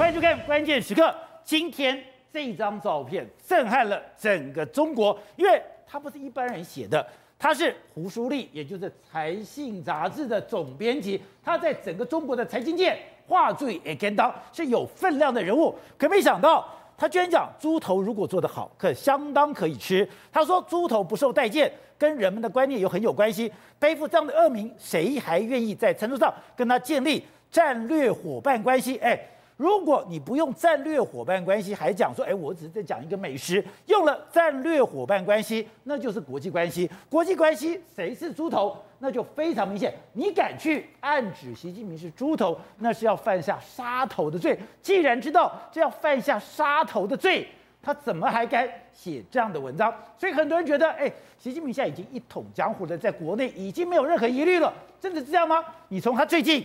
欢迎收看《关键时刻》。今天这张照片震撼了整个中国，因为它不是一般人写的，他是胡舒立，也就是财信杂志的总编辑，他在整个中国的财经界话最也跟当是有分量的人物。可没想到，他居然讲猪头如果做得好，可相当可以吃。他说猪头不受待见，跟人们的观念有很有关系。背负这样的恶名，谁还愿意在餐桌上跟他建立战略伙伴关系？哎。如果你不用战略伙伴关系，还讲说，哎，我只是在讲一个美食，用了战略伙伴关系，那就是国际关系。国际关系，谁是猪头，那就非常明显。你敢去暗指习近平是猪头，那是要犯下杀头的罪。既然知道这要犯下杀头的罪，他怎么还敢写这样的文章？所以很多人觉得，哎，习近平现在已经一统江湖了，在国内已经没有任何疑虑了。真的是这样吗？你从他最近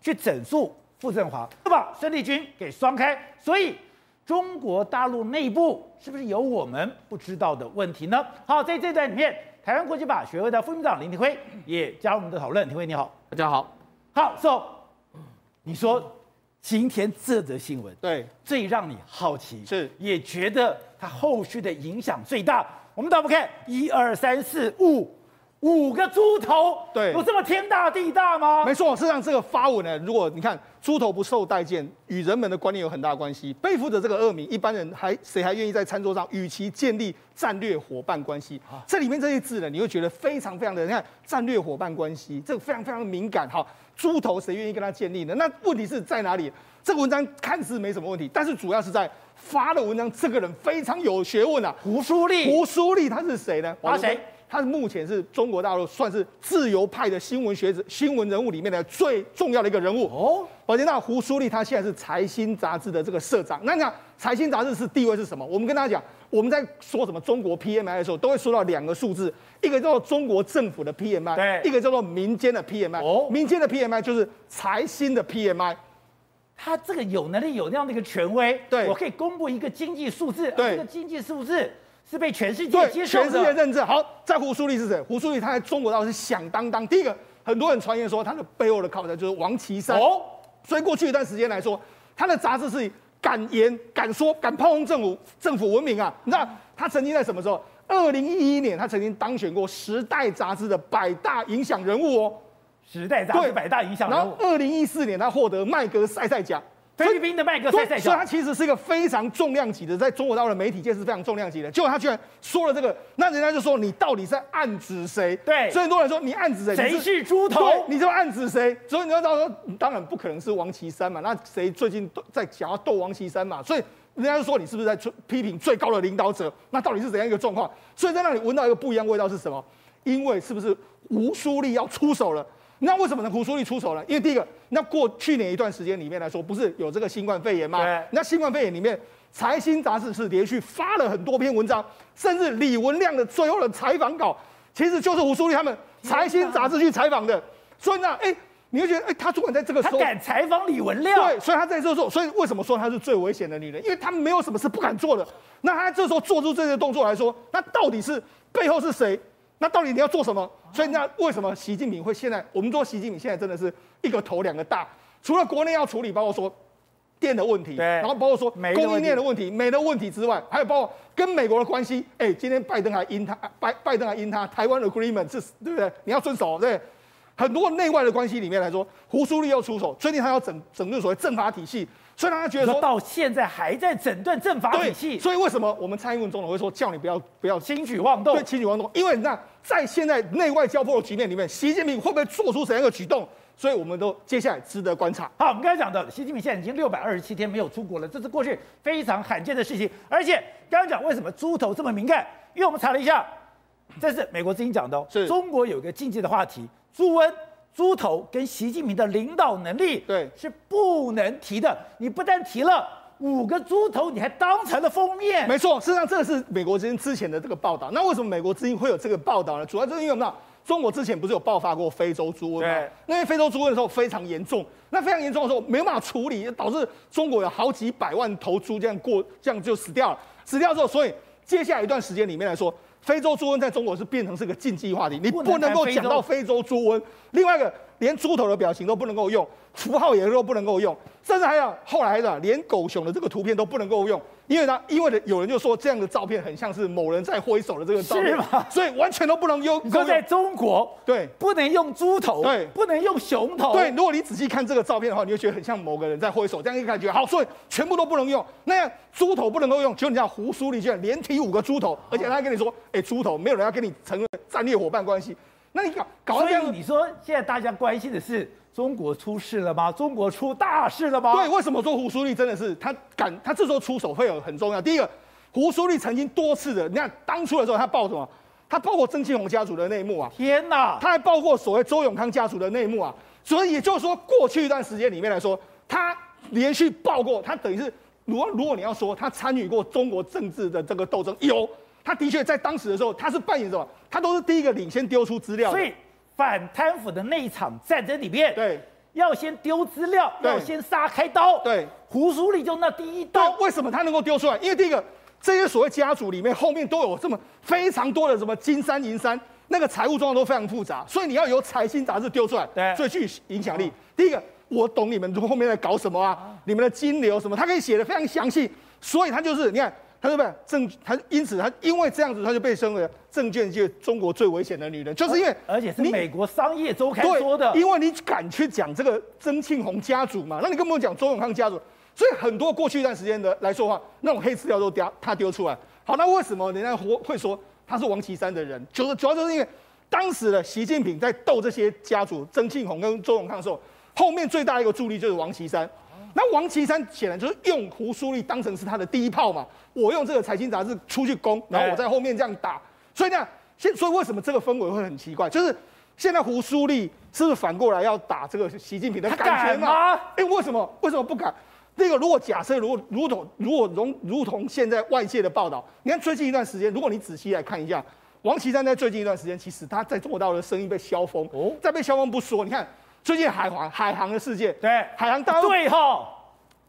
去整肃。傅政华就把孙立军给双开，所以中国大陆内部是不是有我们不知道的问题呢？好，在这段里面，台湾国际法学会的副秘书长林廷辉也加入我们的讨论。廷辉你好，大家好。好，So，你说今天这则新闻对最让你好奇是，也觉得它后续的影响最大。我们倒不看一二三四五。五个猪头，对，有这么天大地大吗？没错，事实上这个发文呢，如果你看猪头不受待见，与人们的观念有很大关系。背负着这个恶名，一般人还谁还愿意在餐桌上与其建立战略伙伴关系？啊、这里面这些字呢，你会觉得非常非常的，你看战略伙伴关系，这个非常非常的敏感。哈，猪头谁愿意跟他建立呢？那问题是在哪里？这个文章看似没什么问题，但是主要是在发的文章，这个人非常有学问啊。胡舒立，胡舒立他是谁呢？他谁？他是目前是中国大陆算是自由派的新闻学者、新闻人物里面的最重要的一个人物哦。宝杰，那胡舒立他现在是财新杂志的这个社长。那你讲财新杂志是地位是什么？我们跟大家讲，我们在说什么中国 PMI 的时候，都会说到两个数字，一个叫做中国政府的 PMI，对，一个叫做民间的 PMI。哦，民间的 PMI 就是财新的 PMI，他这个有能力有那样的一个权威，对，我可以公布一个经济数字，对，这个经济数字。是被全世界接受的，全世界认证。好，在胡舒立是谁？胡舒立他在中国倒是响当当。第一个，很多人传言说他的背后的靠山就是王岐山。哦，所以过去一段时间来说，他的杂志是敢言敢说敢炮轰政府，政府文明啊。你知道他曾经在什么时候？二零一一年，他曾经当选过《时代》杂志的百大影响人物哦，《时代》杂志百大影响人物。然后二零一四年，他获得麦格赛赛奖。菲律宾的麦克赛赛，所以他其实是一个非常重量级的，在中国大陆的媒体界是非常重量级的。结果他居然说了这个，那人家就说你到底在暗指谁？对，所以很多人说你暗指谁？谁是猪头？你就暗指谁？所以你要知道说，当然不可能是王岐山嘛。那谁最近在想要斗王岐山嘛？所以人家就说你是不是在批评最高的领导者？那到底是怎样一个状况？所以在那里闻到一个不一样味道是什么？因为是不是胡舒立要出手了？那为什么呢？胡舒立出手了？因为第一个，那过去年一段时间里面来说，不是有这个新冠肺炎吗？那新冠肺炎里面，财新杂志是连续发了很多篇文章，甚至李文亮的最后的采访稿，其实就是胡舒立他们财新杂志去采访的。所以呢，哎，你会觉得，哎，他主管在这个时候，他敢采访李文亮？对，所以他在这时候，所以为什么说他是最危险的女人？因为他没有什么是不敢做的。那他这时候做出这些动作来说，那到底是背后是谁？那到底你要做什么？所以那为什么习近平会现在？我们说习近平现在真的是一个头两个大，除了国内要处理，包括说电的问题，对，然后包括说供应链的问题、煤的问题之外，还有包括跟美国的关系。哎，今天拜登还因他，拜拜登还因他，台湾 agreement 是，对不对？你要遵守，对。很多内外的关系里面来说，胡舒立要出手，最近他要整整顿所谓政法体系。所以让他觉得说，到现在还在整顿政法体系。所以为什么我们蔡英文总统会说叫你不要不要轻举妄动？对，轻举妄动。因为你看在现在内外交迫的局面里面，习近平会不会做出怎样的举动？所以我们都接下来值得观察。好，我们刚才讲的，习近平现在已经六百二十七天没有出国了，这是过去非常罕见的事情。而且刚刚讲为什么猪头这么敏感？因为我们查了一下，这是美国之音讲的哦，是中国有一个禁忌的话题，猪瘟。猪头跟习近平的领导能力，对，是不能提的。你不但提了五个猪头，你还当成了封面。没错，事实上这是美国之音之前的这个报道。那为什么美国之音会有这个报道呢？主要就是因为我们知道中国之前不是有爆发过非洲猪瘟吗？对，那非洲猪瘟的时候非常严重，那非常严重的时候没有办法处理，导致中国有好几百万头猪这样过，这样就死掉了。死掉之后，所以接下来一段时间里面来说。非洲猪瘟在中国是变成是个禁忌话题，你不能够讲到非洲猪瘟。另外一个，连猪头的表情都不能够用，符号也都不能够用。甚至还有后来的连狗熊的这个图片都不能够用，因为呢，因为呢有人就说这样的照片很像是某人在挥手的这个照片，是吗？所以完全都不能用。你说在中国，对，不能用猪头，对，不能用熊头，对。如果你仔细看这个照片的话，你就觉得很像某个人在挥手，这样一个感觉好，所以全部都不能用。那样猪头不能够用，就你像胡苏丽这样连提五个猪头，而且他还跟你说，哎，猪头没有人要跟你成为战略伙伴关系，那你搞搞这样，你说现在大家关心的是。中国出事了吗？中国出大事了吗？对，为什么说胡舒立真的是他敢？他这时候出手会有很重要。第一个，胡舒立曾经多次的，你看当初的时候，他报什么？他报过曾庆红家族的内幕啊！天哪！他还报过所谓周永康家族的内幕啊！所以也就是说，过去一段时间里面来说，他连续报过，他等于是，如果如果你要说他参与过中国政治的这个斗争，有，他的确在当时的时候，他是扮演什么？他都是第一个领先丢出资料的。所以。反贪腐的那一场战争里面，对，要先丢资料，要先杀开刀，对，胡苏丽就那第一刀，为什么他能够丢出来？因为第一个，这些所谓家族里面后面都有这么非常多的什么金山银山，那个财务状况都非常复杂，所以你要由财经杂志丢出来，对，最具影响力。哦、第一个，我懂你们后面在搞什么啊，啊你们的金流什么，他可以写的非常详细，所以他就是你看。他说：“不，证他因此他因为这样子，他就被称为证券界中国最危险的女人，就是因为而且是美国商业周刊说的，因为你敢去讲这个曾庆红家族嘛，那你更不用讲周永康家族，所以很多过去一段时间的来说话，那种黑资料都丢他丢出来。好，那为什么人家会会说他是王岐山的人？就是主要就是因为当时的习近平在斗这些家族，曾庆红跟周永康的时候，后面最大一个助力就是王岐山。”那王岐山显然就是用胡舒立当成是他的第一炮嘛，我用这个财经杂志出去攻，然后我在后面这样打，所以呢，现所以为什么这个氛围会很奇怪？就是现在胡舒立是不是反过来要打这个习近平的感觉吗？哎，为什么为什么不敢？那个如果假设如果如同如果如如同现在外界的报道，你看最近一段时间，如果你仔细来看一下，王岐山在最近一段时间，其实他在中国大陆的生意被削峰哦，在被削峰不说，你看。最近海航海航的事件，对。海航大家对哈，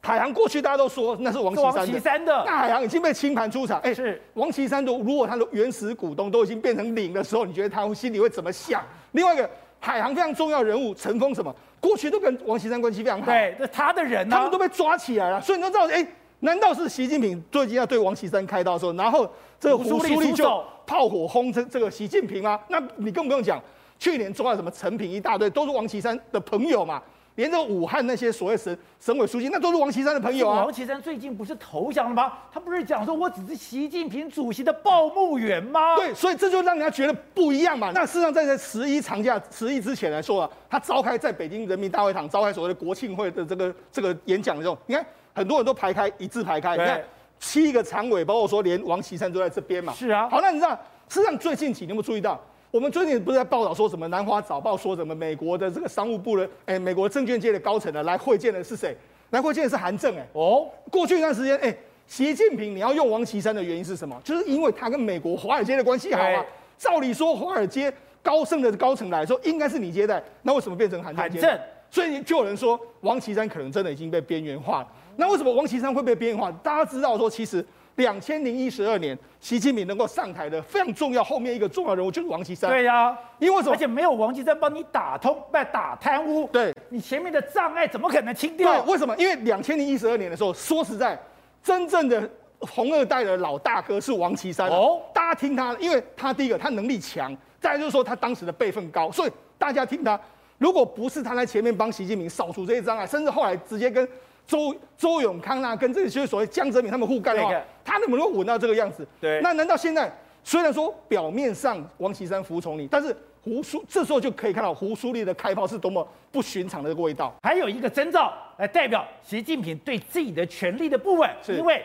海航过去大家都说那是王岐山的，那海航已经被清盘出场，哎，是。王岐山都如果他的原始股东都已经变成零的时候，你觉得他心里会怎么想？另外一个海航非常重要人物陈峰什么，过去都跟王岐山关系非常好，对，那他的人呢，他们都被抓起来了，所以你都知道，哎，难道是习近平最近要对王岐山开刀的时候，然后这个胡苏立就炮火轰这这个习近平吗？那你更不用讲。去年抓了什么陈平一大堆，都是王岐山的朋友嘛。连这个武汉那些所谓省省委书记，那都是王岐山的朋友啊。王岐山最近不是投降了吗？他不是讲说我只是习近平主席的报幕员吗？对，所以这就让人家觉得不一样嘛。那事实上，在十一长假、十一之前来说啊，他召开在北京人民大会堂召开所谓的国庆会的这个这个演讲的时候，你看很多人都排开一字排开，你看七个常委，包括说连王岐山都在这边嘛。是啊。好，那你知道，事实上最近几年有没有注意到？我们最近不是在报道说什么？南华早报说什么？美国的这个商务部的，哎，美国证券界的高层呢，来会见的是谁？来会见的是韩正，哎，哦，过去一段时间，哎，习近平你要用王岐山的原因是什么？就是因为他跟美国华尔街的关系好啊。照理说，华尔街高盛的高层来说，应该是你接待，那为什么变成韩正？韩正，所以就有人说，王岐山可能真的已经被边缘化了。那为什么王岐山会被边缘化？大家知道说，其实。两千零一十二年，习近平能够上台的非常重要，后面一个重要人物就是王岐山。对呀、啊，因为什么？而且没有王岐山帮你打通，不打贪污。对，你前面的障碍怎么可能清掉？对，为什么？因为两千零一十二年的时候，说实在，真正的红二代的老大哥是王岐山。哦，大家听他，因为他第一个他能力强，再来就是说他当时的辈分高，所以大家听他。如果不是他在前面帮习近平扫除这些障碍，甚至后来直接跟。周周永康啊，跟这些所谓江泽民他们互干的话，他怎么能稳到这个样子？对，那难道现在虽然说表面上王岐山服从你，但是胡苏这时候就可以看到胡苏立的开炮是多么不寻常的这个味道。还有一个征兆来代表习近平对自己的权力的不稳，是因为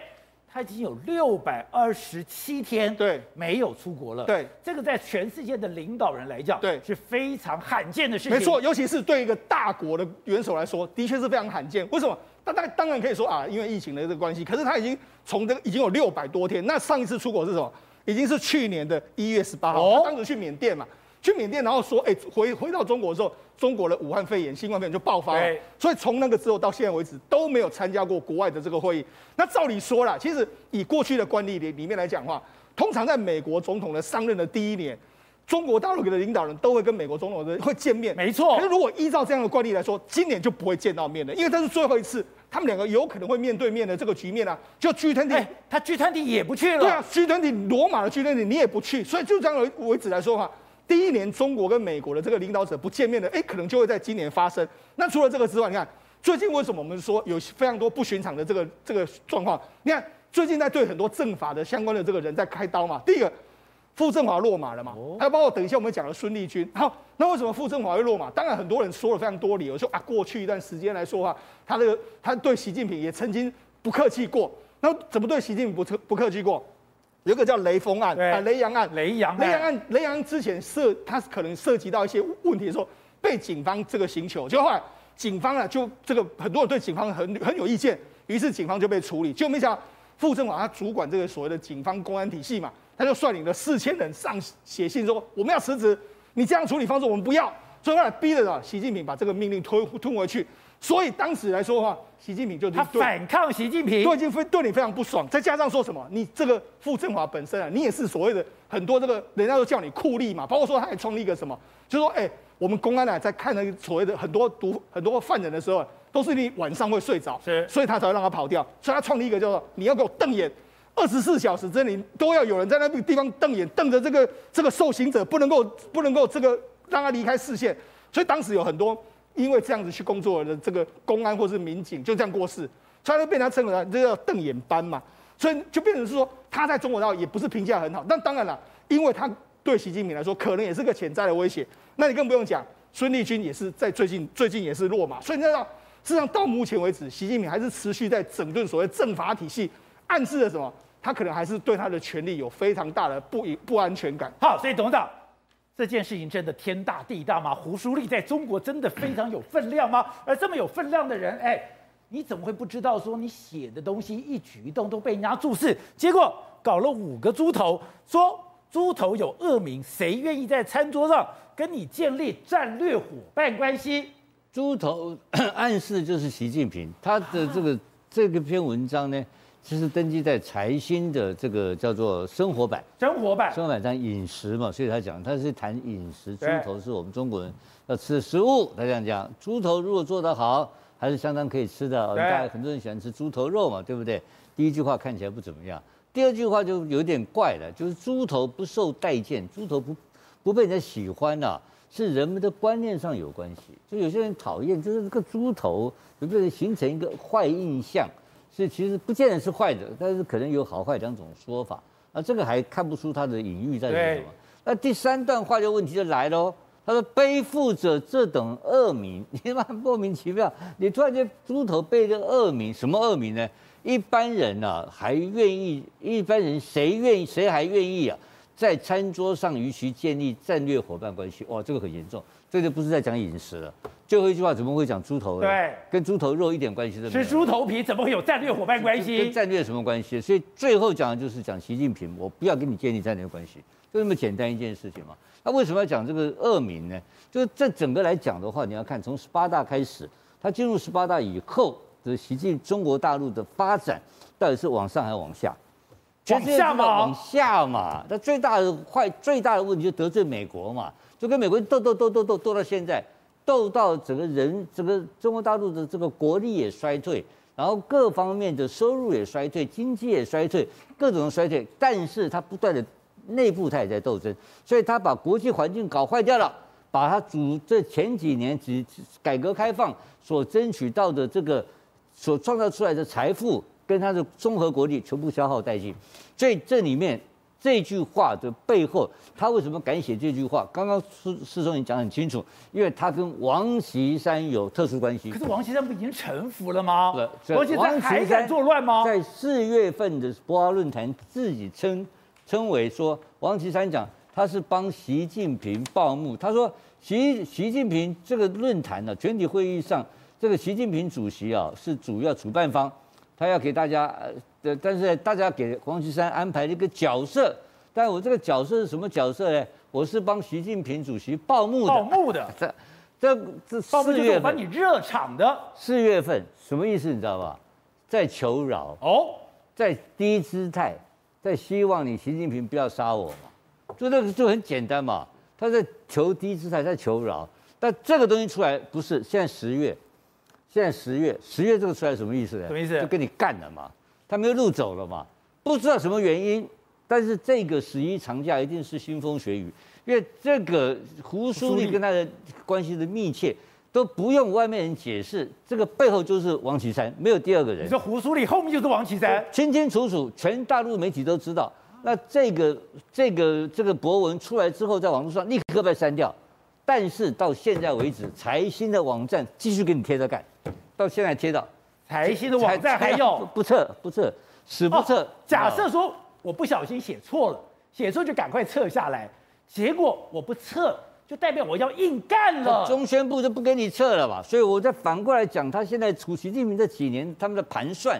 他已经有六百二十七天对没有出国了。对，这个在全世界的领导人来讲，对是非常罕见的事情。没错，尤其是对一个大国的元首来说，的确是非常罕见。为什么？那当当然可以说啊，因为疫情的这个关系，可是他已经从这个已经有六百多天。那上一次出国是什么？已经是去年的一月十八号，哦、他当时去缅甸嘛，去缅甸，然后说，哎、欸，回回到中国的时候，中国的武汉肺炎、新冠肺炎就爆发了。所以从那个之后到现在为止都没有参加过国外的这个会议。那照理说啦，其实以过去的惯例里里面来讲的话，通常在美国总统的上任的第一年。中国大陆的领导人都会跟美国总统的会见面，没错。可是如果依照这样的惯例来说，今年就不会见到面了，因为这是最后一次他们两个有可能会面对面的这个局面啊。就 G20，哎，他 G20 也不去了。对啊，G20 罗马的 G20 你也不去，所以就这样为止来说的话，第一年中国跟美国的这个领导者不见面的，哎，可能就会在今年发生。那除了这个之外，你看最近为什么我们说有非常多不寻常的这个这个状况？你看最近在对很多政法的相关的这个人在开刀嘛。第一个。傅政华落马了嘛？还有包括等一下我们讲的孙立军。好，那为什么傅政华会落马？当然很多人说了非常多理由，说啊，过去一段时间来说话，他这个他对习近平也曾经不客气过。那怎么对习近平不客不客气过？有一个叫雷锋案啊，雷洋案，雷洋，雷洋案，雷洋之前涉他可能涉及到一些问题的时候，被警方这个刑求，就后来警方啊，就这个很多人对警方很很有意见，于是警方就被处理。就没想到傅政华他主管这个所谓的警方公安体系嘛。他就率领了四千人上写信说，我们要辞职，你这样处理方式我们不要，所以后来逼着啊习近平把这个命令推吞回去。所以当时来说的话，习近平就他反抗习近平，都已经非对你非常不爽，再加上说什么，你这个傅政华本身啊，你也是所谓的很多这个人家都叫你酷吏嘛，包括说他还创立一个什么，就是说哎，我们公安啊在看那个所谓的很多毒很多犯人的时候，都是你晚上会睡着，所以他才会让他跑掉，所以他创立一个叫做你要给我瞪眼。二十四小时之内都要有人在那个地方瞪眼，瞪着这个这个受刑者，不能够不能够这个让他离开视线。所以当时有很多因为这样子去工作的这个公安或是民警就这样过世，所以就被他称为这叫瞪眼班嘛。所以就变成是说他在中国大陆也不是评价很好。但当然了，因为他对习近平来说可能也是个潜在的威胁。那你更不用讲，孙立军也是在最近最近也是落马。所以你知道，事实上到目前为止，习近平还是持续在整顿所谓政法体系，暗示了什么？他可能还是对他的权利有非常大的不不安全感。好，所以董事长，这件事情真的天大地大吗？胡舒立在中国真的非常有分量吗？而这么有分量的人，哎，你怎么会不知道说你写的东西一举一动都被人家注视？结果搞了五个猪头，说猪头有恶名，谁愿意在餐桌上跟你建立战略伙伴关系？猪头 暗示就是习近平，他的这个、啊、这个篇文章呢。其实登记在财新的这个叫做生活版，生活版，生活版上饮食嘛，所以他讲他是谈饮食，猪头是我们中国人要吃的食物。他这样讲，猪头如果做得好，还是相当可以吃的。大家很多人喜欢吃猪头肉嘛，对不对？第一句话看起来不怎么样，第二句话就有点怪了，就是猪头不受待见，猪头不不被人家喜欢啊，是人们的观念上有关系。就有些人讨厌，就是这个猪头有没有形成一个坏印象？所以其实不见得是坏的，但是可能有好坏两种说法。啊，这个还看不出他的隐喻在什么。那第三段话就问题就来了，他说背负着这等恶名，你妈莫名其妙，你突然间猪头背着恶名，什么恶名呢？一般人啊还愿意，一般人谁愿意，谁还愿意啊，在餐桌上与其建立战略伙伴关系？哇，这个很严重。这就不是在讲饮食了，最后一句话怎么会讲猪头呢？对，跟猪头肉一点关系都没有。吃猪头皮怎么会有战略伙伴关系？跟战略什么关系？所以最后讲的就是讲习近平，我不要跟你建立战略关系，就那么简单一件事情嘛。那为什么要讲这个恶名呢？就是这整个来讲的话，你要看从十八大开始，他进入十八大以后的习近中国大陆的发展，到底是往上还是往下？往下嘛，往下嘛。那最大的坏、最大的问题就得罪美国嘛。就跟美国人斗斗斗斗斗斗到现在，斗到整个人，整个中国大陆的这个国力也衰退，然后各方面的收入也衰退，经济也衰退，各种衰退。但是他不断的内部他也在斗争，所以他把国际环境搞坏掉了，把他主这前几年只改革开放所争取到的这个所创造出来的财富，跟他的综合国力全部消耗殆尽。所以这里面。这句话的背后，他为什么敢写这句话？刚刚施施宗也讲很清楚，因为他跟王岐山有特殊关系。可是王岐山不已经臣服了吗？王岐山还敢作乱吗？在四月份的博鳌论坛，自己称称为说，王岐山讲他是帮习近平报幕。他说习习近平这个论坛呢，全体会议上，这个习近平主席啊是主要主办方，他要给大家。对，但是大家给黄岐山安排了一个角色，但我这个角色是什么角色呢？我是帮习近平主席报幕的。报幕的，这这这四月份帮你热场的。四月份什么意思？你知道吧？在求饶哦，在低姿态，在希望你习近平不要杀我嘛，就那个就很简单嘛。他在求低姿态，在求饶。但这个东西出来不是现在十月，现在十月，十月这个出来什么意思呢？什么意思？就跟你干了嘛，他没有路走了嘛，不知道什么原因，但是这个十一长假一定是腥风血雨，因为这个胡舒立跟他的关系的密切。都不用外面人解释，这个背后就是王岐山，没有第二个人。你说胡舒立后面就是王岐山，清清楚楚，全大陆媒体都知道。那这个这个这个博文出来之后，在网络上立刻被删掉。但是到现在为止，财新的网站继续给你贴着干，到现在贴到财新的网站还有不撤不撤，死不撤。哦、假设说我不小心写错了，写错就赶快撤下来，结果我不撤。就代表我要硬干了，中宣部就不给你撤了吧？所以我再反过来讲，他现在处习近平这几年他们的盘算，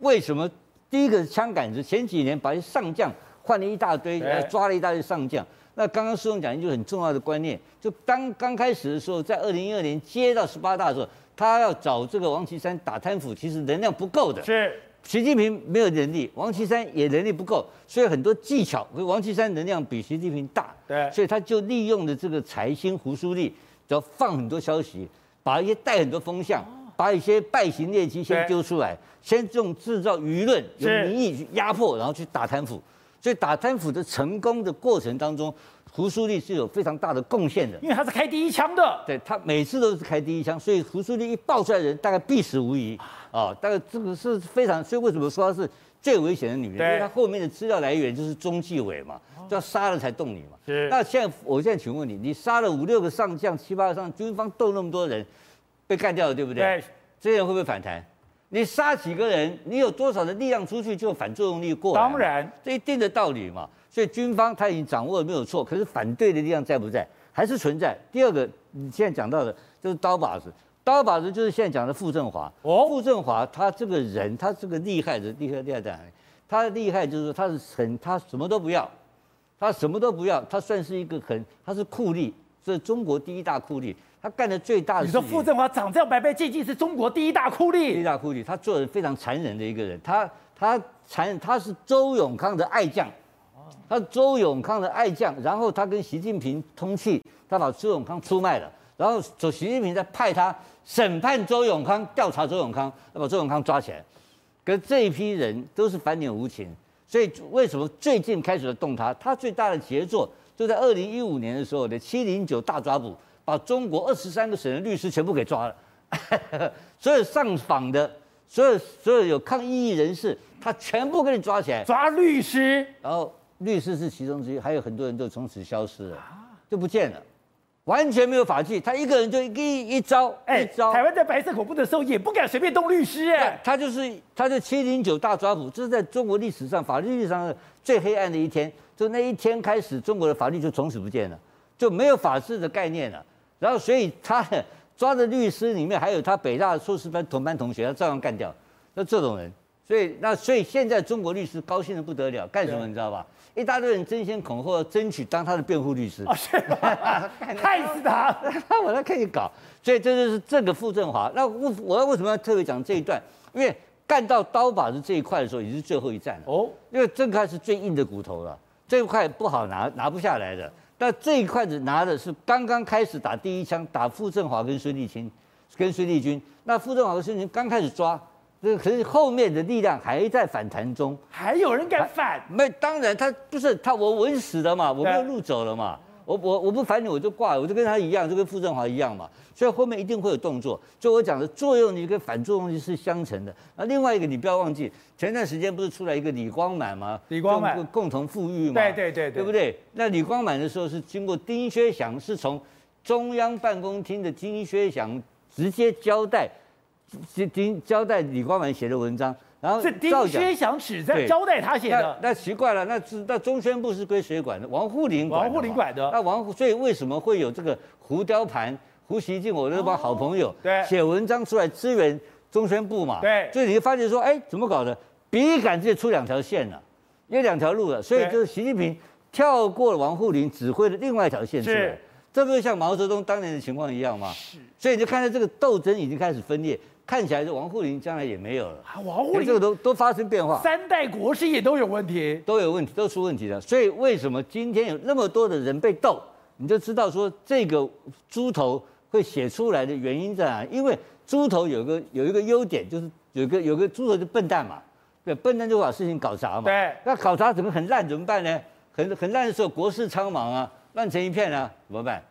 为什么第一个是枪杆子？前几年把上将换了一大堆，抓了一大堆上将。那刚刚苏总讲一句很重要的观念，就当刚开始的时候，在二零一二年接到十八大的时候，他要找这个王岐山打贪腐，其实能量不够的。是。习近平没有能力，王岐山也能力不够，所以很多技巧，王岐山能量比习近平大，对，所以他就利用了这个财星胡舒立，只要放很多消息，把一些带很多风向，把一些败行劣迹先丢出来，先这种制造舆论，用民意去压迫，然后去打贪腐，所以打贪腐的成功的过程当中。胡舒立是有非常大的贡献的，因为他是开第一枪的。对，他每次都是开第一枪，所以胡舒立一爆出来的人，大概必死无疑啊。大概这个是非常，所以为什么说他是最危险的女人？因为她后面的资料来源就是中纪委嘛，就要杀了才动你嘛。是。那现在我现在请问你，你杀了五六个上将、七八个上，军方斗那么多人被干掉了，对不对？对。这些人会不会反弹？你杀几个人，你有多少的力量出去，就反作用力过来。当然，这一定的道理嘛。所以军方他已经掌握了没有错，可是反对的力量在不在？还是存在。第二个，你现在讲到的就是刀把子，刀把子就是现在讲的傅政华。哦，傅政华他这个人，他这个厉害的厉害厉害在哪里？他厉害就是说他是很他什么都不要，他什么都不要，他算是一个很他是酷吏，是中国第一大酷吏。他干的最大的事情。你说傅政华长这样白白净净是中国第一大酷吏？第一大酷吏，他做人非常残忍的一个人。他他残忍他是周永康的爱将。他周永康的爱将，然后他跟习近平通气，他把周永康出卖了，然后走习近平再派他审判周永康，调查周永康，要把周永康抓起来。可是这一批人都是反脸无情，所以为什么最近开始的动他？他最大的杰作就在二零一五年的时候的七零九大抓捕，把中国二十三个省的律师全部给抓了，所有上访的，所有所有有抗异议人士，他全部给你抓起来，抓律师，然后。律师是其中之一，还有很多人都从此消失了，就不见了，完全没有法纪。他一个人就一一招，哎，一招。台湾在白色恐怖的时候也不敢随便动律师，哎，他就是他就七零九大抓捕，这是在中国历史上法律历史上最黑暗的一天。就那一天开始，中国的法律就从此不见了，就没有法治的概念了。然后，所以他抓的律师里面还有他北大的硕士班同班同学，他照样干掉。那这种人，所以那所以现在中国律师高兴的不得了，干什么你知道吧？一大堆人争先恐后争取当他的辩护律师，害 死他！我在可以搞，所以这就是这个傅政华。那我我要为什么要特别讲这一段？因为干到刀把子这一块的时候，已经是最后一战了。哦，因为这块是最硬的骨头了，这一块不好拿，拿不下来的。但这一块子拿的是刚刚开始打第一枪，打傅政华跟孙立清，跟孙立军。那傅政华和孙立军刚开始抓。这可是后面的力量还在反弹中，还有人敢反？没，当然他不是他，我稳死了嘛，我没有路走了嘛，我我我不烦你我就挂了，我就跟他一样，就跟傅政华一样嘛，所以后面一定会有动作。就我讲的作用力跟反作用力是相乘的。那另外一个你不要忘记，前段时间不是出来一个李光满吗？李光满共同富裕嘛？对对对对，对不对？那李光满的时候是经过丁薛祥，是从中央办公厅的丁薛祥直接交代。丁交代李光满写的文章，然后是丁薛祥指在交代他写的，那奇怪了，那是那中宣部是归谁管的？王沪宁管。王沪宁管的。那王所以为什么会有这个胡雕盘、胡锡进，我那帮好朋友，对，写文章出来支援中宣部嘛？对。所以你就发现说，哎，怎么搞的？比一杆直接出两条线了，有两条路了。所以就是习近平跳过了王沪宁，指挥的另外一条线出来。这不是像毛泽东当年的情况一样吗？是。所以你就看到这个斗争已经开始分裂。看起来是王沪宁将来也没有了，啊、王沪宁这个都都发生变化，三代国师也都有问题，都有问题，都出问题了。所以为什么今天有那么多的人被斗，你就知道说这个猪头会写出来的原因在哪？因为猪头有个有一个优点，就是有个有个猪头就笨蛋嘛，对，笨蛋就把事情搞砸嘛。对，那搞砸怎么很烂怎么办呢？很很烂的时候，国事苍茫啊，乱成一片啊，怎么办？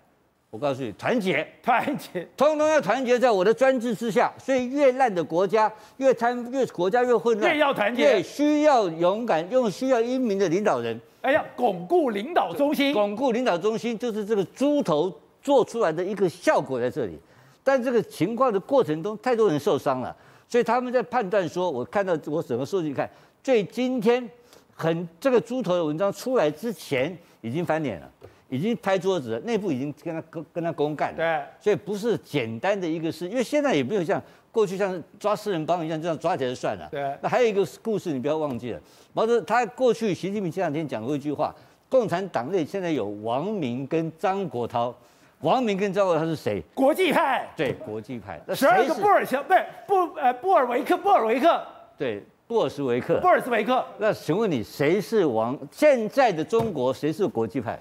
我告诉你，团结，团结，通通要团结在我的专制之下。所以越烂的国家，越贪，越国家越混乱，越要团结，越需要勇敢，又需要英明的领导人。哎呀，巩固领导中心，巩固领导中心就是这个猪头做出来的一个效果在这里。但这个情况的过程中，太多人受伤了，所以他们在判断说，我看到我整个数据看，最今天很这个猪头的文章出来之前，已经翻脸了。已经拍桌子了，内部已经跟他跟跟他公干了，对，所以不是简单的一个事，因为现在也没有像过去像抓四人帮一样这样抓起来就算了。对，那还有一个故事你不要忘记了，毛泽他过去习近平前两天讲过一句话，共产党内现在有王明跟张国焘，王明跟张国焘是谁？国际派。对，国际派。十二个布尔乔，不对，布呃布尔维克，布尔维克。对，布尔什维克。布尔什维克。那请问你谁是王？现在的中国谁是国际派？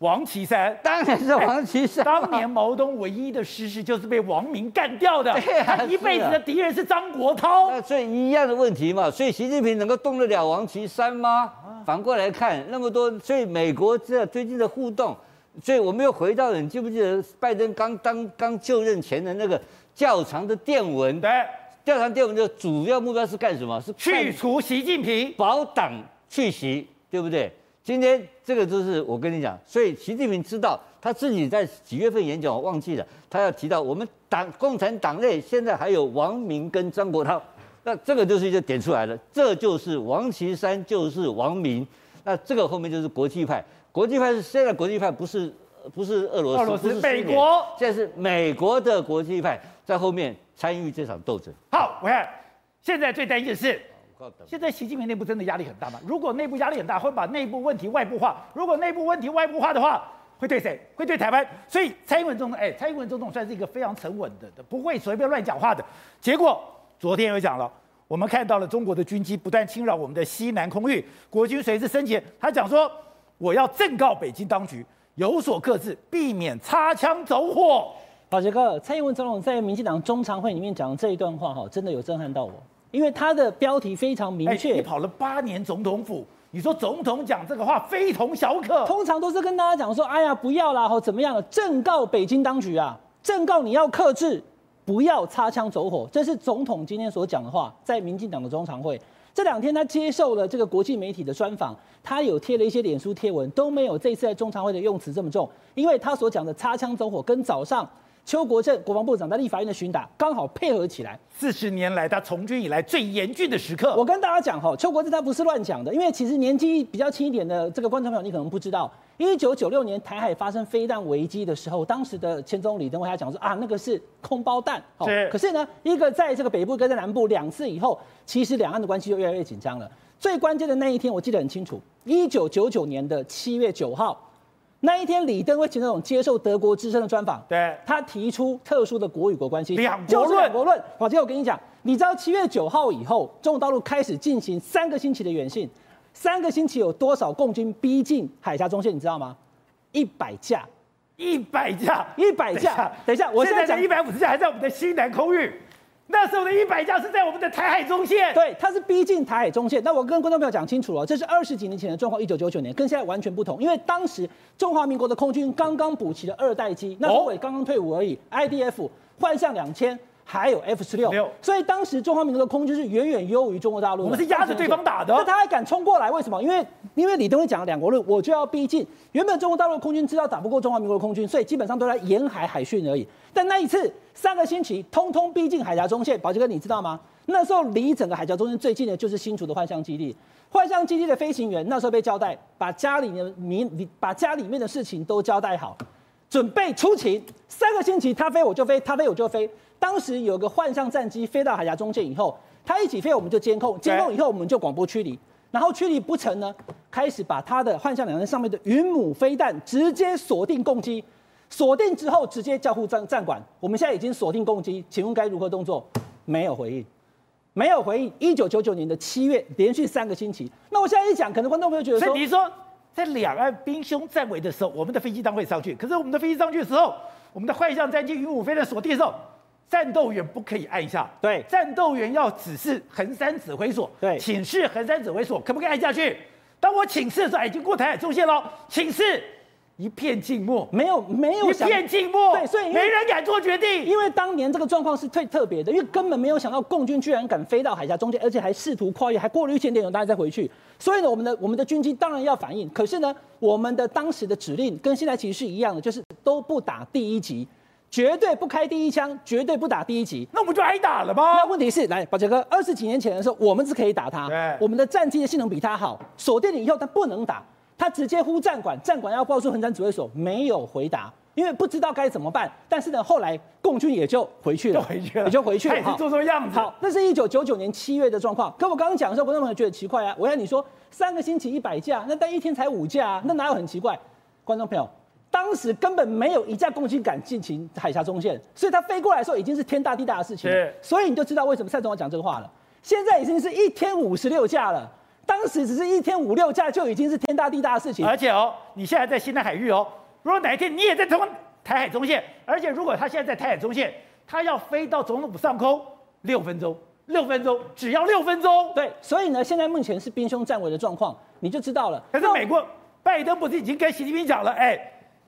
王岐山当然是王岐山。当年毛泽东唯一的失事就是被王明干掉的。对啊，他一辈子的敌人是张国焘。那所以一样的问题嘛，所以习近平能够动得了王岐山吗？反过来看，那么多，所以美国这最近的互动，所以我们又回到了，你记不记得拜登刚当刚就任前的那个较长的电文？对，较长电文的主要目标是干什么？是去除习近平，保党去习，对不对？今天这个就是我跟你讲，所以习近平知道他自己在几月份演讲，我忘记了，他要提到我们党共产党内现在还有王明跟张国焘，那这个就是一个点出来了，这就是王岐山就是王明，那这个后面就是国际派，国际派是现在国际派不是不是俄罗斯，俄罗斯不是美国，现在是美国的国际派在后面参与这场斗争。好，我看现在最担心的是。现在习近平内部真的压力很大吗？如果内部压力很大，会把内部问题外部化；如果内部问题外部化的话，会对谁？会对台湾。所以蔡英文总统，哎，蔡英文总统算是一个非常沉稳的，不会随便乱讲话的。结果昨天又讲了，我们看到了中国的军机不断侵扰我们的西南空域，国军随时升级。他讲说，我要正告北京当局有所克制，避免擦枪走火。宝杰哥，蔡英文总统在民进党中常会里面讲的这一段话，哈，真的有震撼到我。因为他的标题非常明确，你跑了八年总统府，你说总统讲这个话非同小可，通常都是跟大家讲说，哎呀，不要啦，或怎么样，正告北京当局啊，正告你要克制，不要擦枪走火，这是总统今天所讲的话，在民进党的中常会。这两天，他接受了这个国际媒体的专访，他有贴了一些脸书贴文，都没有这次在中常会的用词这么重，因为他所讲的擦枪走火跟早上。邱国正国防部长在立法院的巡打刚好配合起来，四十年来他从军以来最严峻的时刻。我跟大家讲哈，邱国正他不是乱讲的，因为其实年纪比较轻一点的这个观众朋友，你可能不知道，一九九六年台海发生飞弹危机的时候，当时的前总统李登辉他讲说啊，那个是空包弹。是。可是呢，一个在这个北部，一个在南部，两次以后，其实两岸的关系就越来越紧张了。最关键的那一天，我记得很清楚，一九九九年的七月九号。那一天，李登辉前总统接受德国之声的专访，对，他提出特殊的国与国关系，两国论，国论。宝杰，我跟你讲，你知道七月九号以后，中国大陆开始进行三个星期的远信，三个星期有多少共军逼近海峡中线？你知道吗？一百架，一百架，一百架。等一下，我现在讲一百五十架还在我们的西南空域。那时候的一百架是在我们的台海中线，对，它是逼近台海中线。那我跟观众朋友讲清楚了，这是二十几年前的状况，一九九九年跟现在完全不同。因为当时中华民国的空军刚刚补齐了二代机，那时候也刚刚退伍而已，IDF 幻象两千。还有 F 十六，所以当时中华民国的空军是远远优于中国大陆。我们是压着对方打的，那他还敢冲过来？为什么？因为因为李登辉讲了两国论，我就要逼近。原本中国大陆的空军知道打不过中华民国的空军，所以基本上都在沿海海训而已。但那一次三个星期，通通逼近海峡中线。宝杰哥，你知道吗？那时候离整个海峡中线最近的就是新竹的幻象基地。幻象基地的飞行员那时候被交代，把家里的民，把家里面的事情都交代好，准备出勤。三个星期，他飞我就飞，他飞我就飞。当时有个幻象战机飞到海峡中间以后，它一起飞，我们就监控，监控以后我们就广播驱离，然后驱离不成呢，开始把它的幻象两人上面的云母飞弹直接锁定攻击，锁定之后直接交互战战管，我们现在已经锁定攻击，请问该如何动作？没有回应，没有回应。一九九九年的七月，连续三个星期。那我现在一讲，可能观众朋友觉得说，所以你说在两岸兵凶战危的时候，我们的飞机当会上去，可是我们的飞机上去的时候，我们的幻象战机云母飞弹锁定的时候。战斗员不可以按下，对，战斗员要指示横山指挥所，对，请示横山指挥所，可不可以按下去？当我请示的时候，已经过台海中线了，请示。一片静默，没有没有一片静默，对，所以没人敢做决定。因为当年这个状况是最特别的，因为根本没有想到共军居然敢飞到海峡中间，而且还试图跨越，还过了一千点，大家再回去。所以呢，我们的我们的军机当然要反应，可是呢，我们的当时的指令跟现在其实是一样的，就是都不打第一击，绝对不开第一枪，绝对不打第一击。那我们就挨打了吗？那问题是，来，宝杰哥，二十几年前的时候，我们是可以打他，我们的战机的性能比他好，锁定了以后，他不能打。他直接呼战管，战管要报出横山指挥所，没有回答，因为不知道该怎么办。但是呢，后来共军也就回去了，就回去了，也就回去了，做做样子。好，那是一九九九年七月的状况。可我刚刚讲的时候，观众朋友觉得奇怪啊。我要你说三个星期一百架，那但一天才五架啊，那哪有很奇怪？观众朋友，当时根本没有一架共机敢进行海峡中线，所以他飞过来的时候已经是天大地大的事情。所以你就知道为什么蔡总统讲这个话了。现在已经是一天五十六架了。当时只是一天五六架就已经是天大地大的事情，而且哦，你现在在西南海域哦，如果哪一天你也在台湾台海中线，而且如果他现在在台海中线，他要飞到总统府上空六分钟，六分钟只要六分钟。对，所以呢，现在目前是兵凶战危的状况，你就知道了。可是美国拜登不是已经跟习近平讲了，哎，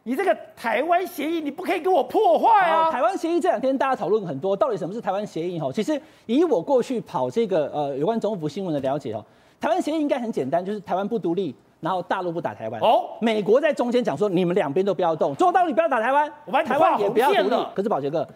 你这个台湾协议你不可以给我破坏啊！台湾协议这两天大家讨论很多，到底什么是台湾协议？哈，其实以我过去跑这个呃有关总统府新闻的了解哦。台湾协议应该很简单，就是台湾不独立，然后大陆不打台湾。哦，美国在中间讲说，你们两边都不要动，中国大陆你不要打台湾，我台湾也不要独立。可是宝杰哥，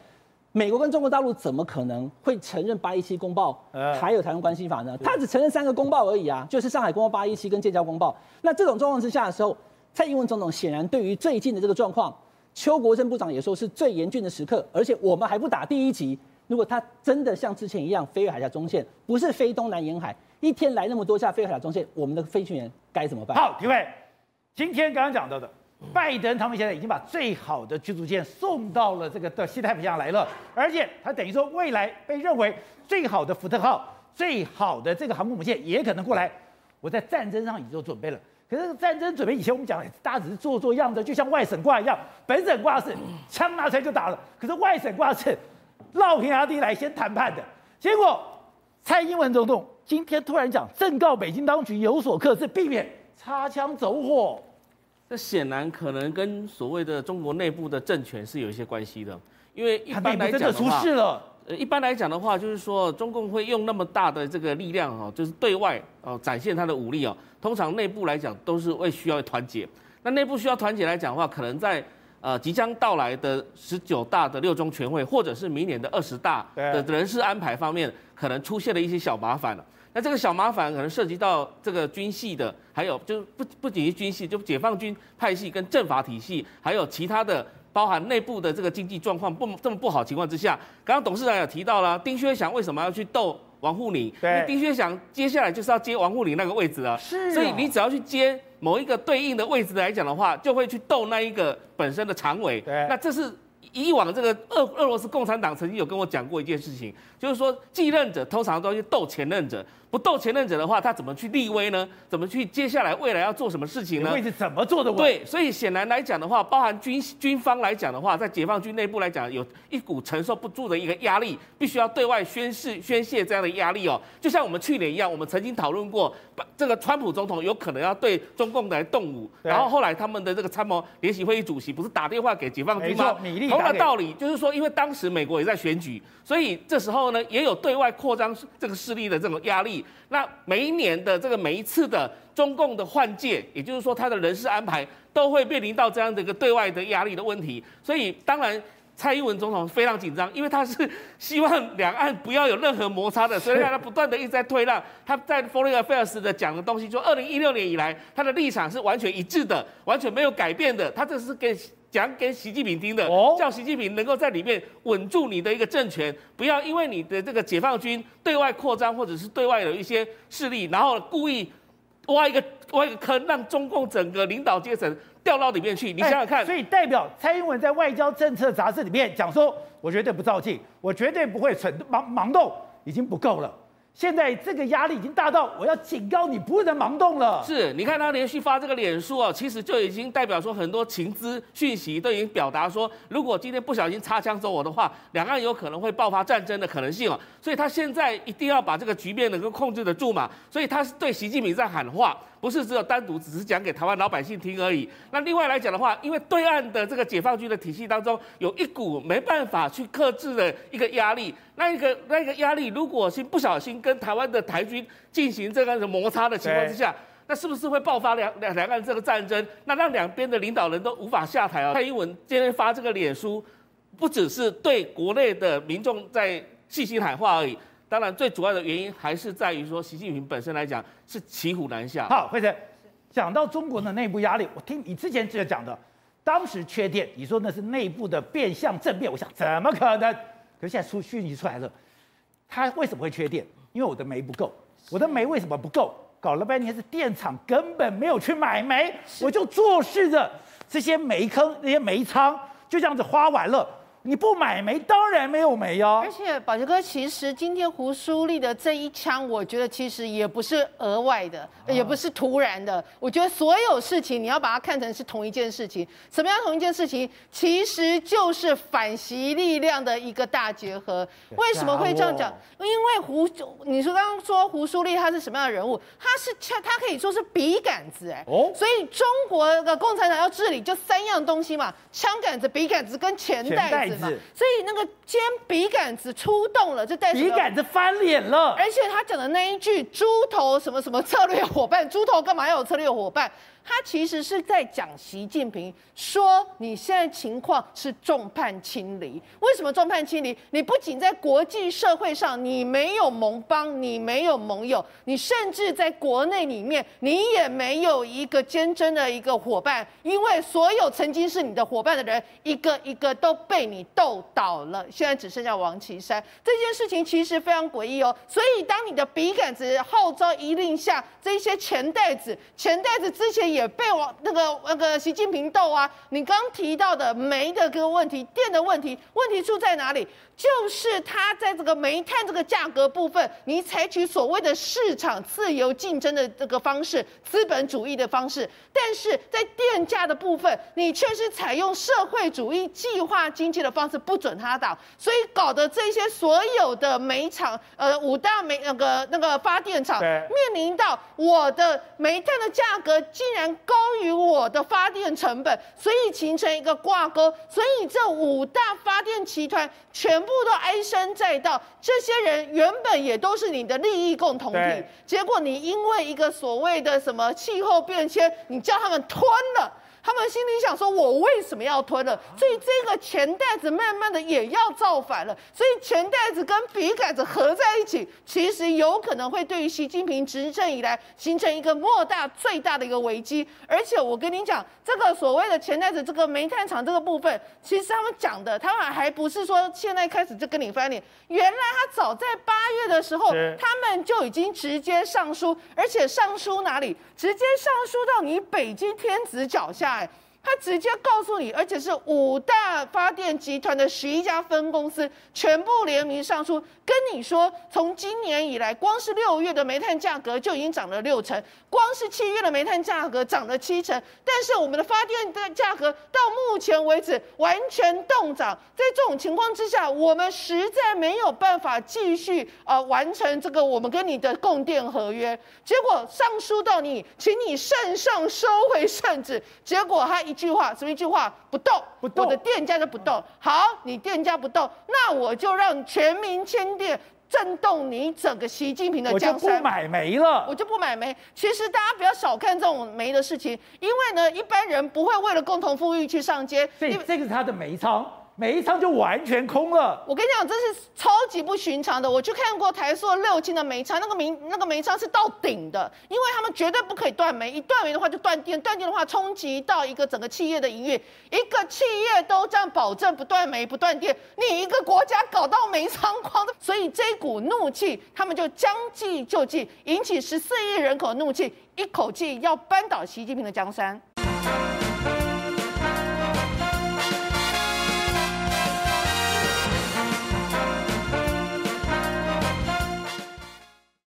美国跟中国大陆怎么可能会承认八一七公报，还有台湾关系法呢？他只承认三个公报而已啊，就是上海公报、八一七跟建交公报。那这种状况之下的时候，蔡英文总统显然对于最近的这个状况，邱国正部长也说是最严峻的时刻，而且我们还不打第一级。如果他真的像之前一样飞越海峡中线，不是飞东南沿海。一天来那么多架飞海峡中线，我们的飞行员该怎么办？好，各位，今天刚刚讲到的，拜登他们现在已经把最好的驱逐舰送到了这个的西太平洋来了，而且他等于说未来被认为最好的福特号、最好的这个航空母舰也可能过来。我在战争上已经做准备了，可是战争准备以前我们讲，大家只是做做样子，就像外省挂一样，本省挂是枪拿出来就打了，可是外省挂是绕平阿地来先谈判的，结果蔡英文总统。今天突然讲，正告北京当局有所克制，避免擦枪走火。这显然可能跟所谓的中国内部的政权是有一些关系的，因为一般来讲的话，呃，一般来讲的话，就是说中共会用那么大的这个力量哈，就是对外哦展现他的武力哦，通常内部来讲都是会需要团结。那内部需要团结来讲的话，可能在呃即将到来的十九大的六中全会，或者是明年的二十大的人事安排方面，可能出现了一些小麻烦了。那这个小麻烦可能涉及到这个军系的，还有就不不仅是军系，就解放军派系跟政法体系，还有其他的，包含内部的这个经济状况不这么不好情况之下，刚刚董事长也提到了，丁薛祥为什么要去斗王沪宁？对，因为丁薛祥接下来就是要接王沪宁那个位置了，是、哦，所以你只要去接某一个对应的位置来讲的话，就会去斗那一个本身的常委，对，那这是。以往这个俄俄罗斯共产党曾经有跟我讲过一件事情，就是说继任者通常都要去斗前任者，不斗前任者的话，他怎么去立威呢？怎么去接下来未来要做什么事情呢？位置怎么做的？对，所以显然来讲的话，包含军军方来讲的话，在解放军内部来讲，有一股承受不住的一个压力，必须要对外宣誓宣泄这样的压力哦。就像我们去年一样，我们曾经讨论过，这个川普总统有可能要对中共来动武，然后后来他们的这个参谋联席会议主席不是打电话给解放军吗？同样的道理，就是说，因为当时美国也在选举，所以这时候呢，也有对外扩张这个势力的这种压力。那每一年的这个每一次的中共的换届，也就是说，他的人事安排都会面临到这样的一个对外的压力的问题。所以，当然蔡英文总统非常紧张，因为他是希望两岸不要有任何摩擦的，所以他不断的一直在推让。他在 Foreign Affairs 的讲的东西，就二零一六年以来，他的立场是完全一致的，完全没有改变的。他这是给。讲给习近平听的，叫习近平能够在里面稳住你的一个政权，不要因为你的这个解放军对外扩张，或者是对外有一些势力，然后故意挖一个挖一个坑，让中共整个领导阶层掉到里面去。你想想看，所以代表蔡英文在外交政策杂志里面讲说，我绝对不造进，我绝对不会蠢盲盲动，已经不够了。现在这个压力已经大到我要警告你不能盲动了。是，你看他连续发这个脸书啊，其实就已经代表说很多情资讯息都已经表达说，如果今天不小心擦枪走火的话，两岸有可能会爆发战争的可能性哦。所以他现在一定要把这个局面能够控制得住嘛。所以他是对习近平在喊话。不是只有单独只是讲给台湾老百姓听而已。那另外来讲的话，因为对岸的这个解放军的体系当中有一股没办法去克制的一个压力，那一个那一个压力，如果是不小心跟台湾的台军进行这个摩擦的情况之下，那是不是会爆发两两两岸这个战争？那让两边的领导人都无法下台啊？蔡英文今天发这个脸书，不只是对国内的民众在细心喊话而已。当然，最主要的原因还是在于说，习近平本身来讲是骑虎难下。好，慧珍，讲到中国的内部压力，我听你之前就讲的，当时缺电，你说那是内部的变相政变，我想怎么可能？可是现在出讯息出来了，他为什么会缺电？因为我的煤不够，我的煤为什么不够？搞了半天是电厂根本没有去买煤，我就坐视着这些煤坑、那些煤仓就这样子花完了。你不买煤，当然没有煤哦。而且宝杰哥，其实今天胡舒立的这一枪，我觉得其实也不是额外的，也不是突然的。我觉得所有事情你要把它看成是同一件事情。什么样同一件事情？其实就是反袭力量的一个大结合。为什么会这样讲？因为胡，你说刚刚说胡舒立他是什么样的人物？他是枪，他可以说是笔杆子哎。哦。所以中国的共产党要治理就三样东西嘛：枪杆子、笔杆子跟钱袋子。所以那个尖笔杆子出动了，就带笔杆子翻脸了。而且他讲的那一句“猪头什么什么策略伙伴”，猪头干嘛要有策略伙伴？他其实是在讲习近平，说你现在情况是众叛亲离。为什么众叛亲离？你不仅在国际社会上你没有盟邦，你没有盟友，你甚至在国内里面你也没有一个坚贞的一个伙伴，因为所有曾经是你的伙伴的人，一个一个都被你斗倒了，现在只剩下王岐山。这件事情其实非常诡异哦。所以当你的笔杆子号召一令下，这些钱袋子，钱袋子之前。也被我那个那个习近平斗啊！你刚提到的煤的这个问题，电的问题，问题出在哪里？就是他在这个煤炭这个价格部分，你采取所谓的市场自由竞争的这个方式，资本主义的方式，但是在电价的部分，你却是采用社会主义计划经济的方式，不准他倒，所以搞得这些所有的煤厂，呃，五大煤那个那个发电厂，面临到我的煤炭的价格竟然高于我的发电成本，所以形成一个挂钩，所以这五大发电集团全。全部都唉声载道，这些人原本也都是你的利益共同体，结果你因为一个所谓的什么气候变迁，你叫他们吞了。他们心里想说：“我为什么要吞了？”所以这个钱袋子慢慢的也要造反了。所以钱袋子跟笔杆子合在一起，其实有可能会对于习近平执政以来形成一个莫大最大的一个危机。而且我跟你讲，这个所谓的钱袋子，这个煤炭厂这个部分，其实他们讲的，他们还不是说现在开始就跟你翻脸。原来他早在八月的时候，他们就已经直接上书，而且上书哪里？直接上书到你北京天子脚下。die 他直接告诉你，而且是五大发电集团的十一家分公司全部联名上书，跟你说，从今年以来，光是六月的煤炭价格就已经涨了六成，光是七月的煤炭价格涨了七成，但是我们的发电的价格到目前为止完全冻涨，在这种情况之下，我们实在没有办法继续呃完成这个我们跟你的供电合约，结果上书到你，请你圣上收回圣旨，结果他一。一句话，什么一句话？不动，不动，我的店家就不动。好，你店家不动，那我就让全民签订，震动你整个习近平的江山。我就不买煤了，我就不买煤。其实大家不要小看这种煤的事情，因为呢，一般人不会为了共同富裕去上街。所以这个是他的煤仓。煤仓就完全空了。我跟你讲，这是超级不寻常的。我去看过台塑六轻的煤仓，那个煤那个煤仓是到顶的，因为他们绝对不可以断煤，一断煤的话就断电，断电的话冲击到一个整个企业的营运。一个企业都这样保证不断煤不断电，你一个国家搞到煤仓荒，所以这股怒气他们就将计就计，引起十四亿人口怒气，一口气要扳倒习近平的江山。